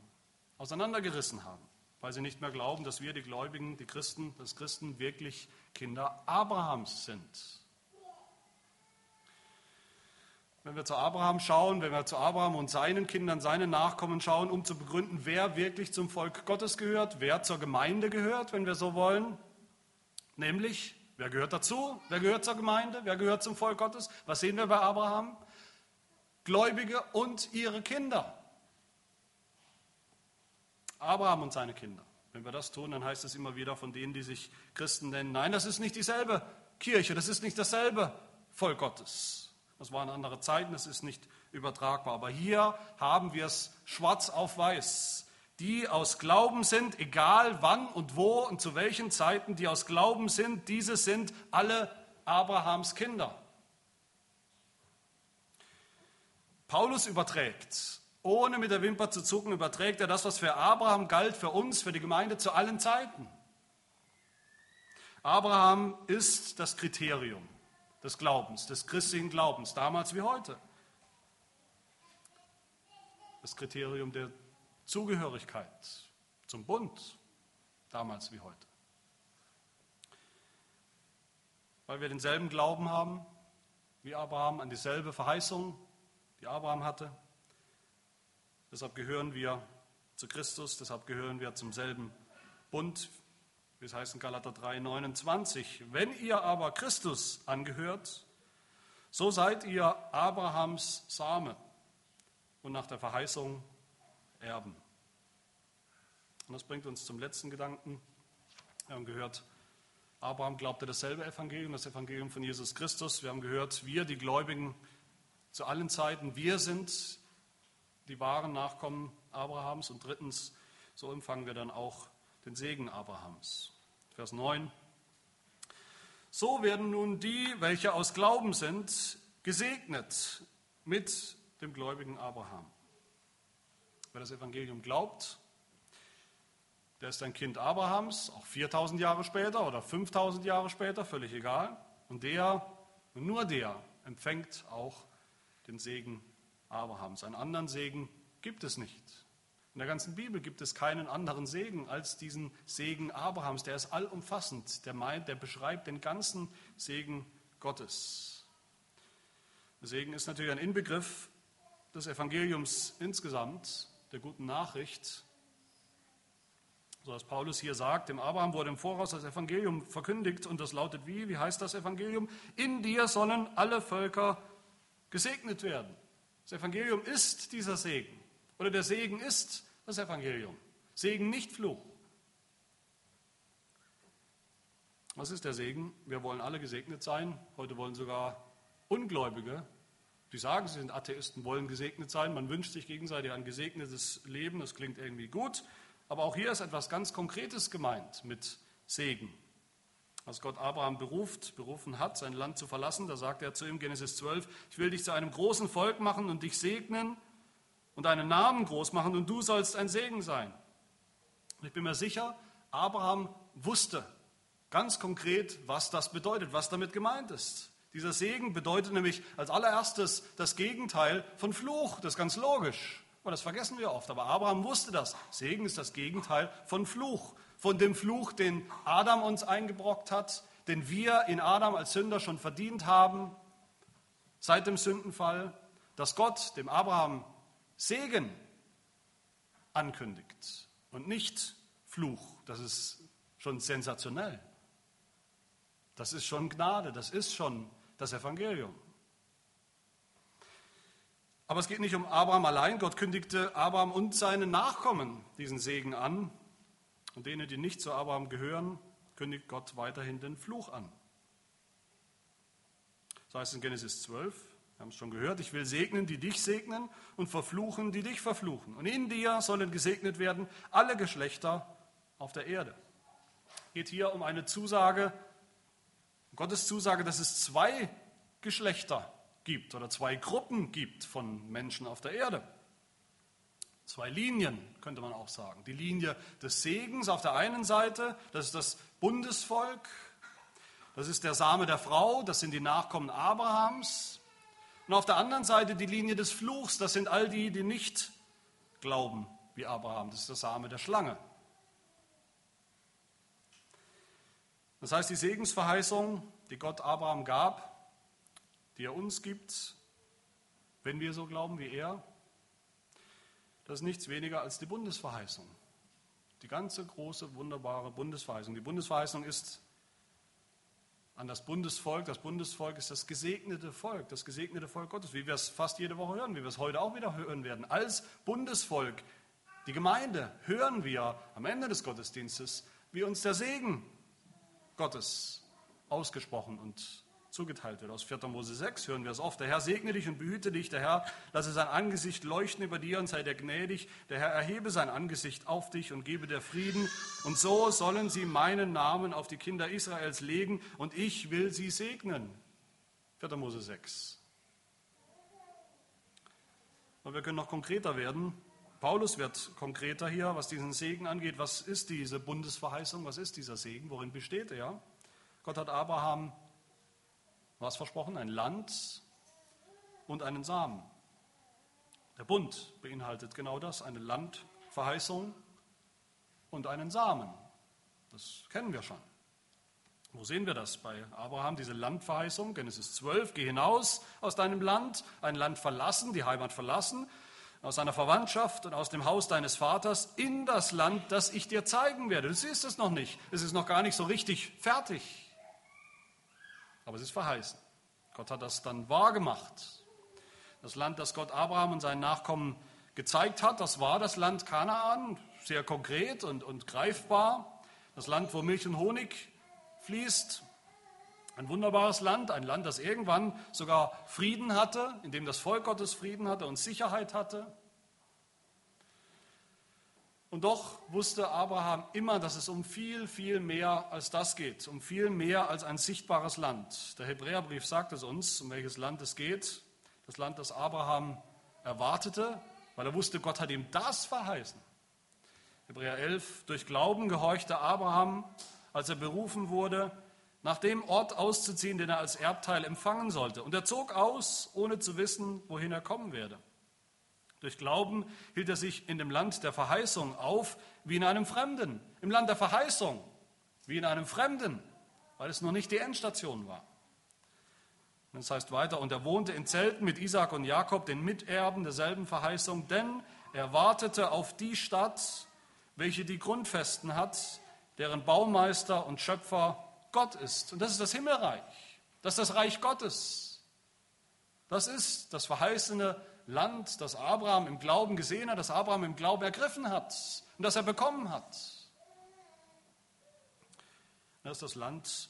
auseinandergerissen haben, weil sie nicht mehr glauben, dass wir, die Gläubigen, die Christen, das Christen wirklich Kinder Abrahams sind. Wenn wir zu Abraham schauen, wenn wir zu Abraham und seinen Kindern, seinen Nachkommen schauen, um zu begründen, wer wirklich zum Volk Gottes gehört, wer zur Gemeinde gehört, wenn wir so wollen, nämlich, wer gehört dazu, wer gehört zur Gemeinde, wer gehört zum Volk Gottes, was sehen wir bei Abraham? Gläubige und ihre Kinder. Abraham und seine Kinder. Wenn wir das tun, dann heißt es immer wieder von denen, die sich Christen nennen, nein, das ist nicht dieselbe Kirche, das ist nicht dasselbe Volk Gottes. Das waren andere Zeiten, das ist nicht übertragbar. Aber hier haben wir es schwarz auf weiß. Die aus Glauben sind, egal wann und wo und zu welchen Zeiten, die aus Glauben sind, diese sind alle Abrahams Kinder. Paulus überträgt, ohne mit der Wimper zu zucken, überträgt er das, was für Abraham galt, für uns, für die Gemeinde zu allen Zeiten. Abraham ist das Kriterium des Glaubens, des christlichen Glaubens, damals wie heute. Das Kriterium der Zugehörigkeit zum Bund, damals wie heute. Weil wir denselben Glauben haben wie Abraham an dieselbe Verheißung, die Abraham hatte. Deshalb gehören wir zu Christus, deshalb gehören wir zum selben Bund, wie es heißt in Galater 3, 29. Wenn ihr aber Christus angehört, so seid ihr Abrahams Same und nach der Verheißung Erben. Und das bringt uns zum letzten Gedanken. Wir haben gehört, Abraham glaubte dasselbe Evangelium, das Evangelium von Jesus Christus. Wir haben gehört, wir, die Gläubigen zu allen Zeiten, wir sind die wahren Nachkommen Abrahams. Und drittens, so empfangen wir dann auch den Segen Abrahams. Vers 9. So werden nun die, welche aus Glauben sind, gesegnet mit dem gläubigen Abraham. Wer das Evangelium glaubt, der ist ein Kind Abrahams, auch 4000 Jahre später oder 5000 Jahre später, völlig egal. Und der, und nur der, empfängt auch den Segen Abrahams. Einen anderen Segen gibt es nicht. In der ganzen Bibel gibt es keinen anderen Segen als diesen Segen Abrahams. Der ist allumfassend. Der, meint, der beschreibt den ganzen Segen Gottes. Der Segen ist natürlich ein Inbegriff des Evangeliums insgesamt, der guten Nachricht. So als Paulus hier sagt, dem Abraham wurde im Voraus das Evangelium verkündigt und das lautet wie? Wie heißt das Evangelium? In dir sollen alle Völker gesegnet werden. Das Evangelium ist dieser Segen. Oder der Segen ist das Evangelium. Segen nicht Fluch. Was ist der Segen? Wir wollen alle gesegnet sein. Heute wollen sogar Ungläubige, die sagen, sie sind Atheisten, wollen gesegnet sein. Man wünscht sich gegenseitig ein gesegnetes Leben. Das klingt irgendwie gut. Aber auch hier ist etwas ganz Konkretes gemeint mit Segen. Als Gott Abraham beruft, berufen hat, sein Land zu verlassen, da sagt er zu ihm, Genesis 12, ich will dich zu einem großen Volk machen und dich segnen und deinen Namen groß machen und du sollst ein Segen sein. Und ich bin mir sicher, Abraham wusste ganz konkret, was das bedeutet, was damit gemeint ist. Dieser Segen bedeutet nämlich als allererstes das Gegenteil von Fluch. Das ist ganz logisch. Aber das vergessen wir oft. Aber Abraham wusste das. Segen ist das Gegenteil von Fluch. Von dem Fluch, den Adam uns eingebrockt hat, den wir in Adam als Sünder schon verdient haben, seit dem Sündenfall, dass Gott dem Abraham Segen ankündigt und nicht Fluch. Das ist schon sensationell. Das ist schon Gnade, das ist schon das Evangelium. Aber es geht nicht um Abraham allein. Gott kündigte Abraham und seine Nachkommen diesen Segen an. Und denen, die nicht zu Abraham gehören, kündigt Gott weiterhin den Fluch an. Das heißt in Genesis 12, wir haben es schon gehört, ich will segnen, die dich segnen und verfluchen, die dich verfluchen. Und in dir sollen gesegnet werden alle Geschlechter auf der Erde. geht hier um eine Zusage, Gottes Zusage, dass es zwei Geschlechter gibt oder zwei Gruppen gibt von Menschen auf der Erde. Zwei Linien, könnte man auch sagen. Die Linie des Segens auf der einen Seite, das ist das Bundesvolk, das ist der Same der Frau, das sind die Nachkommen Abrahams. Und auf der anderen Seite die Linie des Fluchs, das sind all die, die nicht glauben wie Abraham, das ist der Same der Schlange. Das heißt, die Segensverheißung, die Gott Abraham gab, die er uns gibt, wenn wir so glauben wie er, das ist nichts weniger als die Bundesverheißung. Die ganze große, wunderbare Bundesverheißung. Die Bundesverheißung ist an das Bundesvolk. Das Bundesvolk ist das gesegnete Volk, das gesegnete Volk Gottes, wie wir es fast jede Woche hören, wie wir es heute auch wieder hören werden. Als Bundesvolk, die Gemeinde, hören wir am Ende des Gottesdienstes, wie uns der Segen Gottes ausgesprochen und zugeteilt wird. Aus 4. Mose 6 hören wir es oft. Der Herr segne dich und behüte dich. Der Herr lasse sein Angesicht leuchten über dir und sei dir gnädig. Der Herr erhebe sein Angesicht auf dich und gebe dir Frieden. Und so sollen sie meinen Namen auf die Kinder Israels legen und ich will sie segnen. 4. Mose 6. Und wir können noch konkreter werden. Paulus wird konkreter hier, was diesen Segen angeht. Was ist diese Bundesverheißung? Was ist dieser Segen? Worin besteht er? Gott hat Abraham was versprochen? Ein Land und einen Samen. Der Bund beinhaltet genau das, eine Landverheißung und einen Samen. Das kennen wir schon. Wo sehen wir das bei Abraham, diese Landverheißung? Genesis 12, geh hinaus aus deinem Land, ein Land verlassen, die Heimat verlassen, aus seiner Verwandtschaft und aus dem Haus deines Vaters in das Land, das ich dir zeigen werde. Du siehst es noch nicht. Es ist noch gar nicht so richtig fertig. Aber es ist verheißen. Gott hat das dann wahrgemacht. Das Land, das Gott Abraham und seinen Nachkommen gezeigt hat, das war das Land Kanaan, sehr konkret und, und greifbar. Das Land, wo Milch und Honig fließt. Ein wunderbares Land, ein Land, das irgendwann sogar Frieden hatte, in dem das Volk Gottes Frieden hatte und Sicherheit hatte. Und doch wusste Abraham immer, dass es um viel, viel mehr als das geht, um viel mehr als ein sichtbares Land. Der Hebräerbrief sagt es uns, um welches Land es geht. Das Land, das Abraham erwartete, weil er wusste, Gott hat ihm das verheißen. Hebräer 11, durch Glauben gehorchte Abraham, als er berufen wurde, nach dem Ort auszuziehen, den er als Erbteil empfangen sollte. Und er zog aus, ohne zu wissen, wohin er kommen werde. Durch Glauben hielt er sich in dem Land der Verheißung auf, wie in einem Fremden. Im Land der Verheißung, wie in einem Fremden, weil es noch nicht die Endstation war. Und es heißt weiter, und er wohnte in Zelten mit Isaac und Jakob, den Miterben derselben Verheißung, denn er wartete auf die Stadt, welche die Grundfesten hat, deren Baumeister und Schöpfer Gott ist. Und das ist das Himmelreich. Das ist das Reich Gottes. Das ist das verheißene Land, das Abraham im Glauben gesehen hat, das Abraham im Glauben ergriffen hat und das er bekommen hat. Das ist das Land,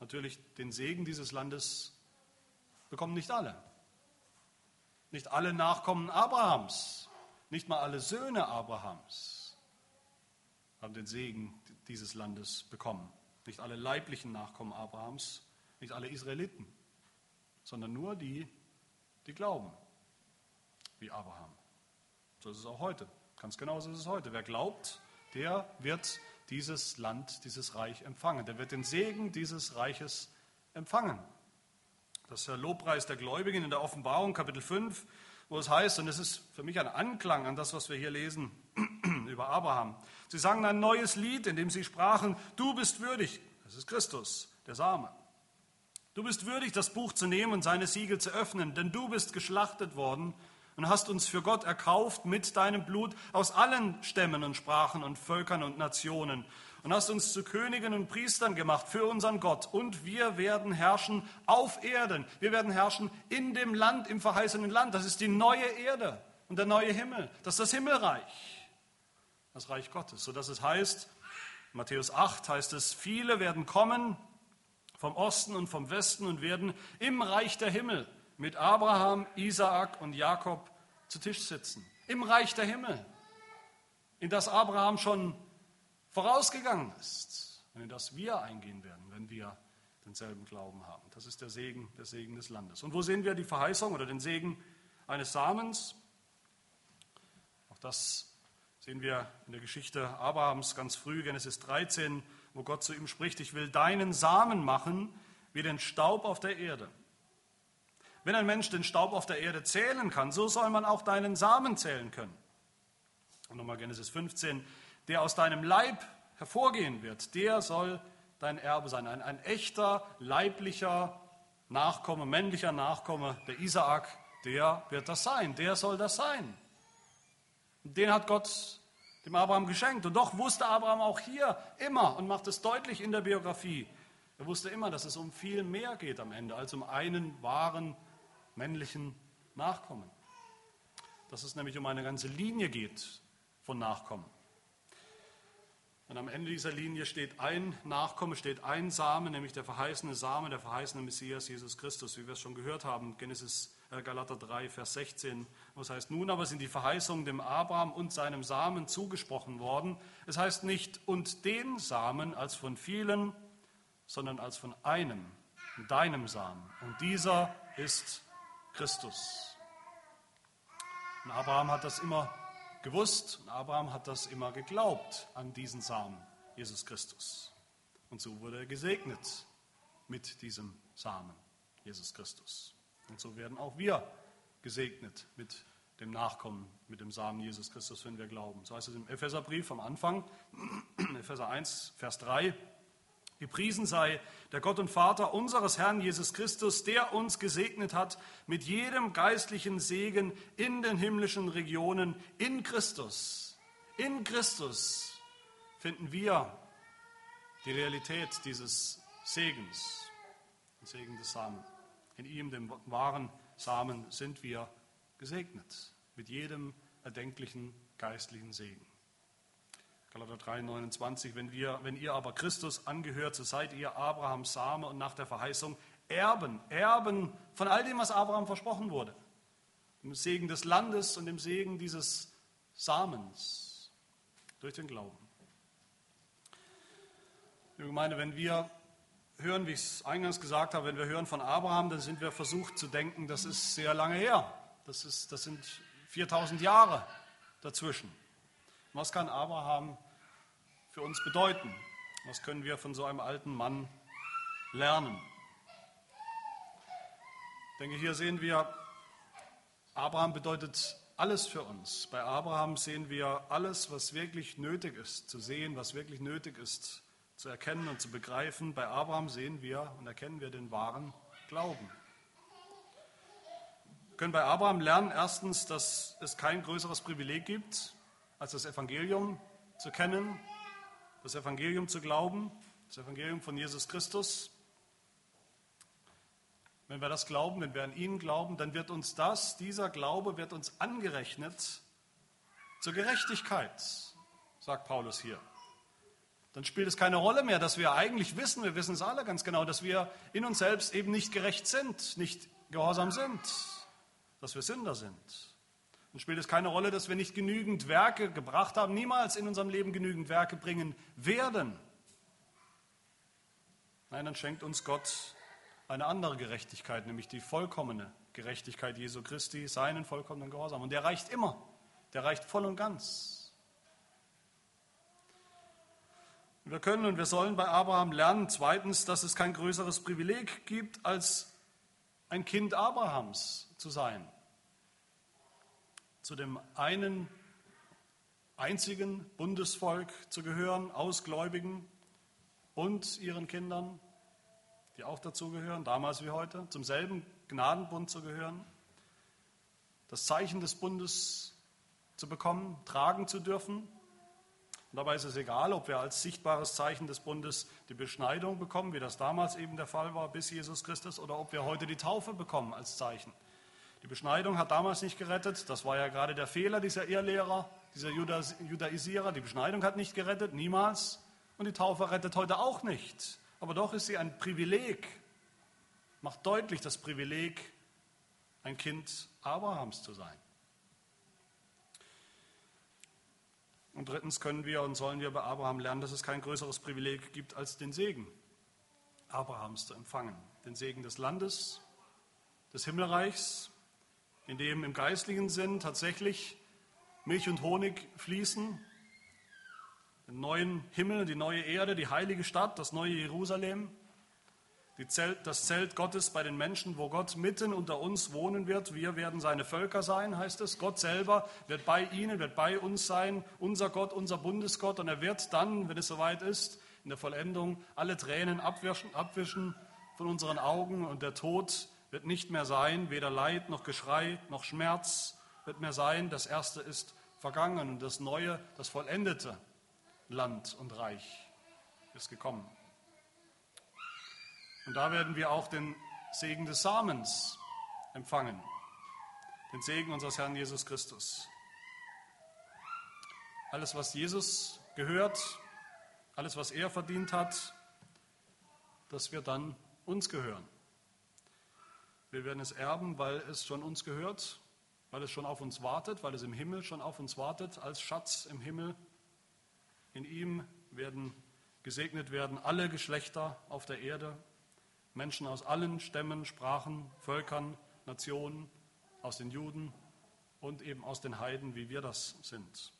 natürlich den Segen dieses Landes bekommen nicht alle. Nicht alle Nachkommen Abrahams, nicht mal alle Söhne Abrahams haben den Segen dieses Landes bekommen. Nicht alle leiblichen Nachkommen Abrahams, nicht alle Israeliten, sondern nur die, die glauben, wie Abraham. So ist es auch heute. Ganz genauso ist es heute. Wer glaubt, der wird dieses Land, dieses Reich empfangen. Der wird den Segen dieses Reiches empfangen. Das ist der Lobpreis der Gläubigen in der Offenbarung, Kapitel 5, wo es heißt, und es ist für mich ein Anklang an das, was wir hier lesen über Abraham. Sie sangen ein neues Lied, in dem sie sprachen, du bist würdig, das ist Christus, der Same. Du bist würdig, das Buch zu nehmen und seine Siegel zu öffnen, denn du bist geschlachtet worden und hast uns für Gott erkauft mit deinem Blut aus allen Stämmen und Sprachen und Völkern und Nationen und hast uns zu Königen und Priestern gemacht für unseren Gott und wir werden herrschen auf Erden. Wir werden herrschen in dem Land, im verheißenen Land. Das ist die neue Erde und der neue Himmel. Das ist das Himmelreich, das Reich Gottes, sodass es heißt, Matthäus 8 heißt es, viele werden kommen vom Osten und vom Westen und werden im Reich der Himmel mit Abraham, Isaak und Jakob zu Tisch sitzen. Im Reich der Himmel, in das Abraham schon vorausgegangen ist. und in das wir eingehen werden, wenn wir denselben Glauben haben. Das ist der Segen, der Segen des Landes. Und wo sehen wir die Verheißung oder den Segen eines Samens? Auch das sehen wir in der Geschichte Abrahams ganz früh, Genesis 13, wo Gott zu ihm spricht, ich will deinen Samen machen wie den Staub auf der Erde. Wenn ein Mensch den Staub auf der Erde zählen kann, so soll man auch deinen Samen zählen können. Und nochmal Genesis 15, der aus deinem Leib hervorgehen wird, der soll dein Erbe sein. Ein, ein echter leiblicher Nachkomme, männlicher Nachkomme, der Isaak, der wird das sein, der soll das sein. Den hat Gott dem Abraham geschenkt. Und doch wusste Abraham auch hier immer und macht es deutlich in der Biografie, er wusste immer, dass es um viel mehr geht am Ende als um einen wahren männlichen Nachkommen. Dass es nämlich um eine ganze Linie geht von Nachkommen. Und am Ende dieser Linie steht ein Nachkomme, steht ein Same, nämlich der verheißene Same, der verheißene Messias, Jesus Christus, wie wir es schon gehört haben, Genesis Galater 3, Vers 16. Das heißt, nun aber sind die Verheißungen dem Abraham und seinem Samen zugesprochen worden. Es heißt nicht und den Samen als von vielen, sondern als von einem, deinem Samen. Und dieser ist Christus. Und Abraham hat das immer gewusst und Abraham hat das immer geglaubt an diesen Samen, Jesus Christus. Und so wurde er gesegnet mit diesem Samen, Jesus Christus. Und so werden auch wir gesegnet mit dem Nachkommen, mit dem Samen Jesus Christus, wenn wir glauben. So heißt es im Epheserbrief am Anfang, Epheser 1, Vers 3. Gepriesen sei der Gott und Vater unseres Herrn Jesus Christus, der uns gesegnet hat mit jedem geistlichen Segen in den himmlischen Regionen in Christus. In Christus finden wir die Realität dieses Segens, den Segen des Samen. In ihm, dem wahren Samen, sind wir gesegnet mit jedem erdenklichen geistlichen Segen. Galater 3, 29, wenn, wir, wenn ihr aber Christus angehört, so seid ihr Abrahams Same und nach der Verheißung Erben, Erben von all dem, was Abraham versprochen wurde. Dem Segen des Landes und dem Segen dieses Samens durch den Glauben. Liebe Gemeinde, wenn wir hören, wie ich es eingangs gesagt habe, wenn wir hören von Abraham, dann sind wir versucht zu denken, das ist sehr lange her. Das, ist, das sind 4000 Jahre dazwischen. Was kann Abraham für uns bedeuten? Was können wir von so einem alten Mann lernen? Ich denke, hier sehen wir, Abraham bedeutet alles für uns. Bei Abraham sehen wir alles, was wirklich nötig ist zu sehen, was wirklich nötig ist zu erkennen und zu begreifen. Bei Abraham sehen wir und erkennen wir den wahren Glauben. Wir können bei Abraham lernen, erstens, dass es kein größeres Privileg gibt, als das Evangelium zu kennen, das Evangelium zu glauben, das Evangelium von Jesus Christus. Wenn wir das glauben, wenn wir an ihn glauben, dann wird uns das, dieser Glaube wird uns angerechnet zur Gerechtigkeit, sagt Paulus hier. Dann spielt es keine Rolle mehr, dass wir eigentlich wissen, wir wissen es alle ganz genau, dass wir in uns selbst eben nicht gerecht sind, nicht gehorsam sind, dass wir Sünder sind. Dann spielt es keine Rolle, dass wir nicht genügend Werke gebracht haben, niemals in unserem Leben genügend Werke bringen werden. Nein, dann schenkt uns Gott eine andere Gerechtigkeit, nämlich die vollkommene Gerechtigkeit Jesu Christi, seinen vollkommenen Gehorsam. Und der reicht immer, der reicht voll und ganz. Wir können und wir sollen bei Abraham lernen, zweitens, dass es kein größeres Privileg gibt, als ein Kind Abrahams zu sein zu dem einen einzigen Bundesvolk zu gehören, Ausgläubigen und ihren Kindern, die auch dazu gehören, damals wie heute, zum selben Gnadenbund zu gehören, das Zeichen des Bundes zu bekommen, tragen zu dürfen. Und dabei ist es egal, ob wir als sichtbares Zeichen des Bundes die Beschneidung bekommen, wie das damals eben der Fall war, bis Jesus Christus, oder ob wir heute die Taufe bekommen als Zeichen. Die Beschneidung hat damals nicht gerettet. Das war ja gerade der Fehler dieser Irrlehrer, dieser Judaisierer. Die Beschneidung hat nicht gerettet, niemals. Und die Taufe rettet heute auch nicht. Aber doch ist sie ein Privileg. Macht deutlich das Privileg, ein Kind Abrahams zu sein. Und drittens können wir und sollen wir bei Abraham lernen, dass es kein größeres Privileg gibt, als den Segen Abrahams zu empfangen. Den Segen des Landes, des Himmelreichs, in dem im geistlichen Sinn tatsächlich Milch und Honig fließen, den neuen Himmel, die neue Erde, die heilige Stadt, das neue Jerusalem, Zelt, das Zelt Gottes bei den Menschen, wo Gott mitten unter uns wohnen wird. Wir werden seine Völker sein, heißt es. Gott selber wird bei ihnen, wird bei uns sein, unser Gott, unser Bundesgott. Und er wird dann, wenn es soweit ist, in der Vollendung alle Tränen abwischen, abwischen von unseren Augen und der Tod wird nicht mehr sein, weder Leid noch Geschrei noch Schmerz wird mehr sein. Das Erste ist vergangen und das Neue, das vollendete Land und Reich ist gekommen. Und da werden wir auch den Segen des Samens empfangen, den Segen unseres Herrn Jesus Christus. Alles, was Jesus gehört, alles, was er verdient hat, das wird dann uns gehören. Wir werden es erben, weil es schon uns gehört, weil es schon auf uns wartet, weil es im Himmel schon auf uns wartet, als Schatz im Himmel. In ihm werden gesegnet werden alle Geschlechter auf der Erde, Menschen aus allen Stämmen, Sprachen, Völkern, Nationen, aus den Juden und eben aus den Heiden, wie wir das sind.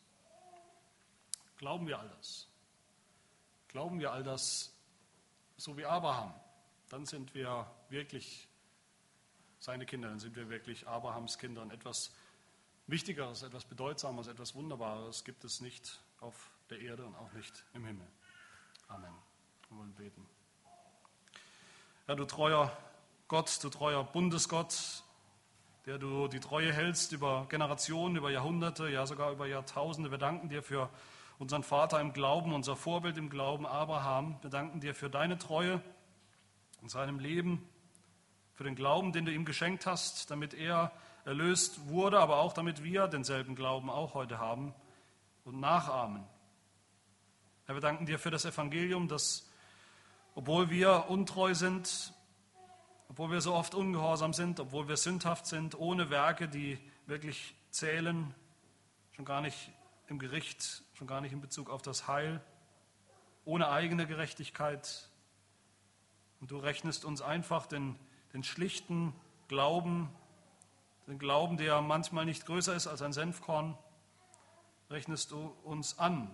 Glauben wir all das? Glauben wir all das so wie Abraham? Dann sind wir wirklich seine Kinder, dann sind wir wirklich Abrahams Kinder. Und etwas Wichtigeres, etwas Bedeutsames, etwas Wunderbares gibt es nicht auf der Erde und auch nicht im Himmel. Amen. Wir wollen beten. Herr, du treuer Gott, du treuer Bundesgott, der du die Treue hältst über Generationen, über Jahrhunderte, ja sogar über Jahrtausende. Wir danken dir für unseren Vater im Glauben, unser Vorbild im Glauben, Abraham. Wir danken dir für deine Treue in seinem Leben, für den Glauben, den du ihm geschenkt hast, damit er erlöst wurde, aber auch damit wir denselben Glauben auch heute haben und nachahmen. Herr, wir danken dir für das Evangelium, das obwohl wir untreu sind, obwohl wir so oft ungehorsam sind, obwohl wir sündhaft sind, ohne Werke, die wirklich zählen, schon gar nicht im Gericht, schon gar nicht in Bezug auf das Heil, ohne eigene Gerechtigkeit. Und du rechnest uns einfach den, den schlichten Glauben, den Glauben, der manchmal nicht größer ist als ein Senfkorn, rechnest du uns an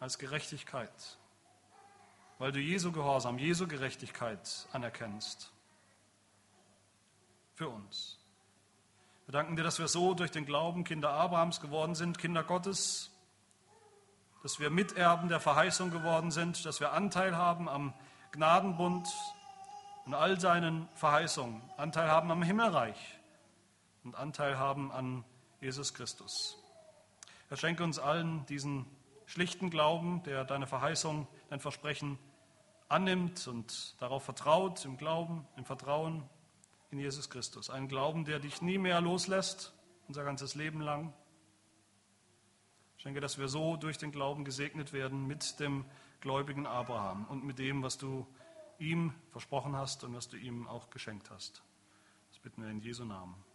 als Gerechtigkeit weil du Jesu Gehorsam, Jesu Gerechtigkeit anerkennst. Für uns. Wir danken dir, dass wir so durch den Glauben Kinder Abrahams geworden sind, Kinder Gottes, dass wir Miterben der Verheißung geworden sind, dass wir Anteil haben am Gnadenbund und all seinen Verheißungen, Anteil haben am Himmelreich und Anteil haben an Jesus Christus. Er schenke uns allen diesen schlichten Glauben, der deine Verheißung, dein Versprechen annimmt und darauf vertraut, im Glauben, im Vertrauen in Jesus Christus. Ein Glauben, der dich nie mehr loslässt, unser ganzes Leben lang. Ich denke, dass wir so durch den Glauben gesegnet werden mit dem gläubigen Abraham und mit dem, was du ihm versprochen hast und was du ihm auch geschenkt hast. Das bitten wir in Jesu Namen. Amen.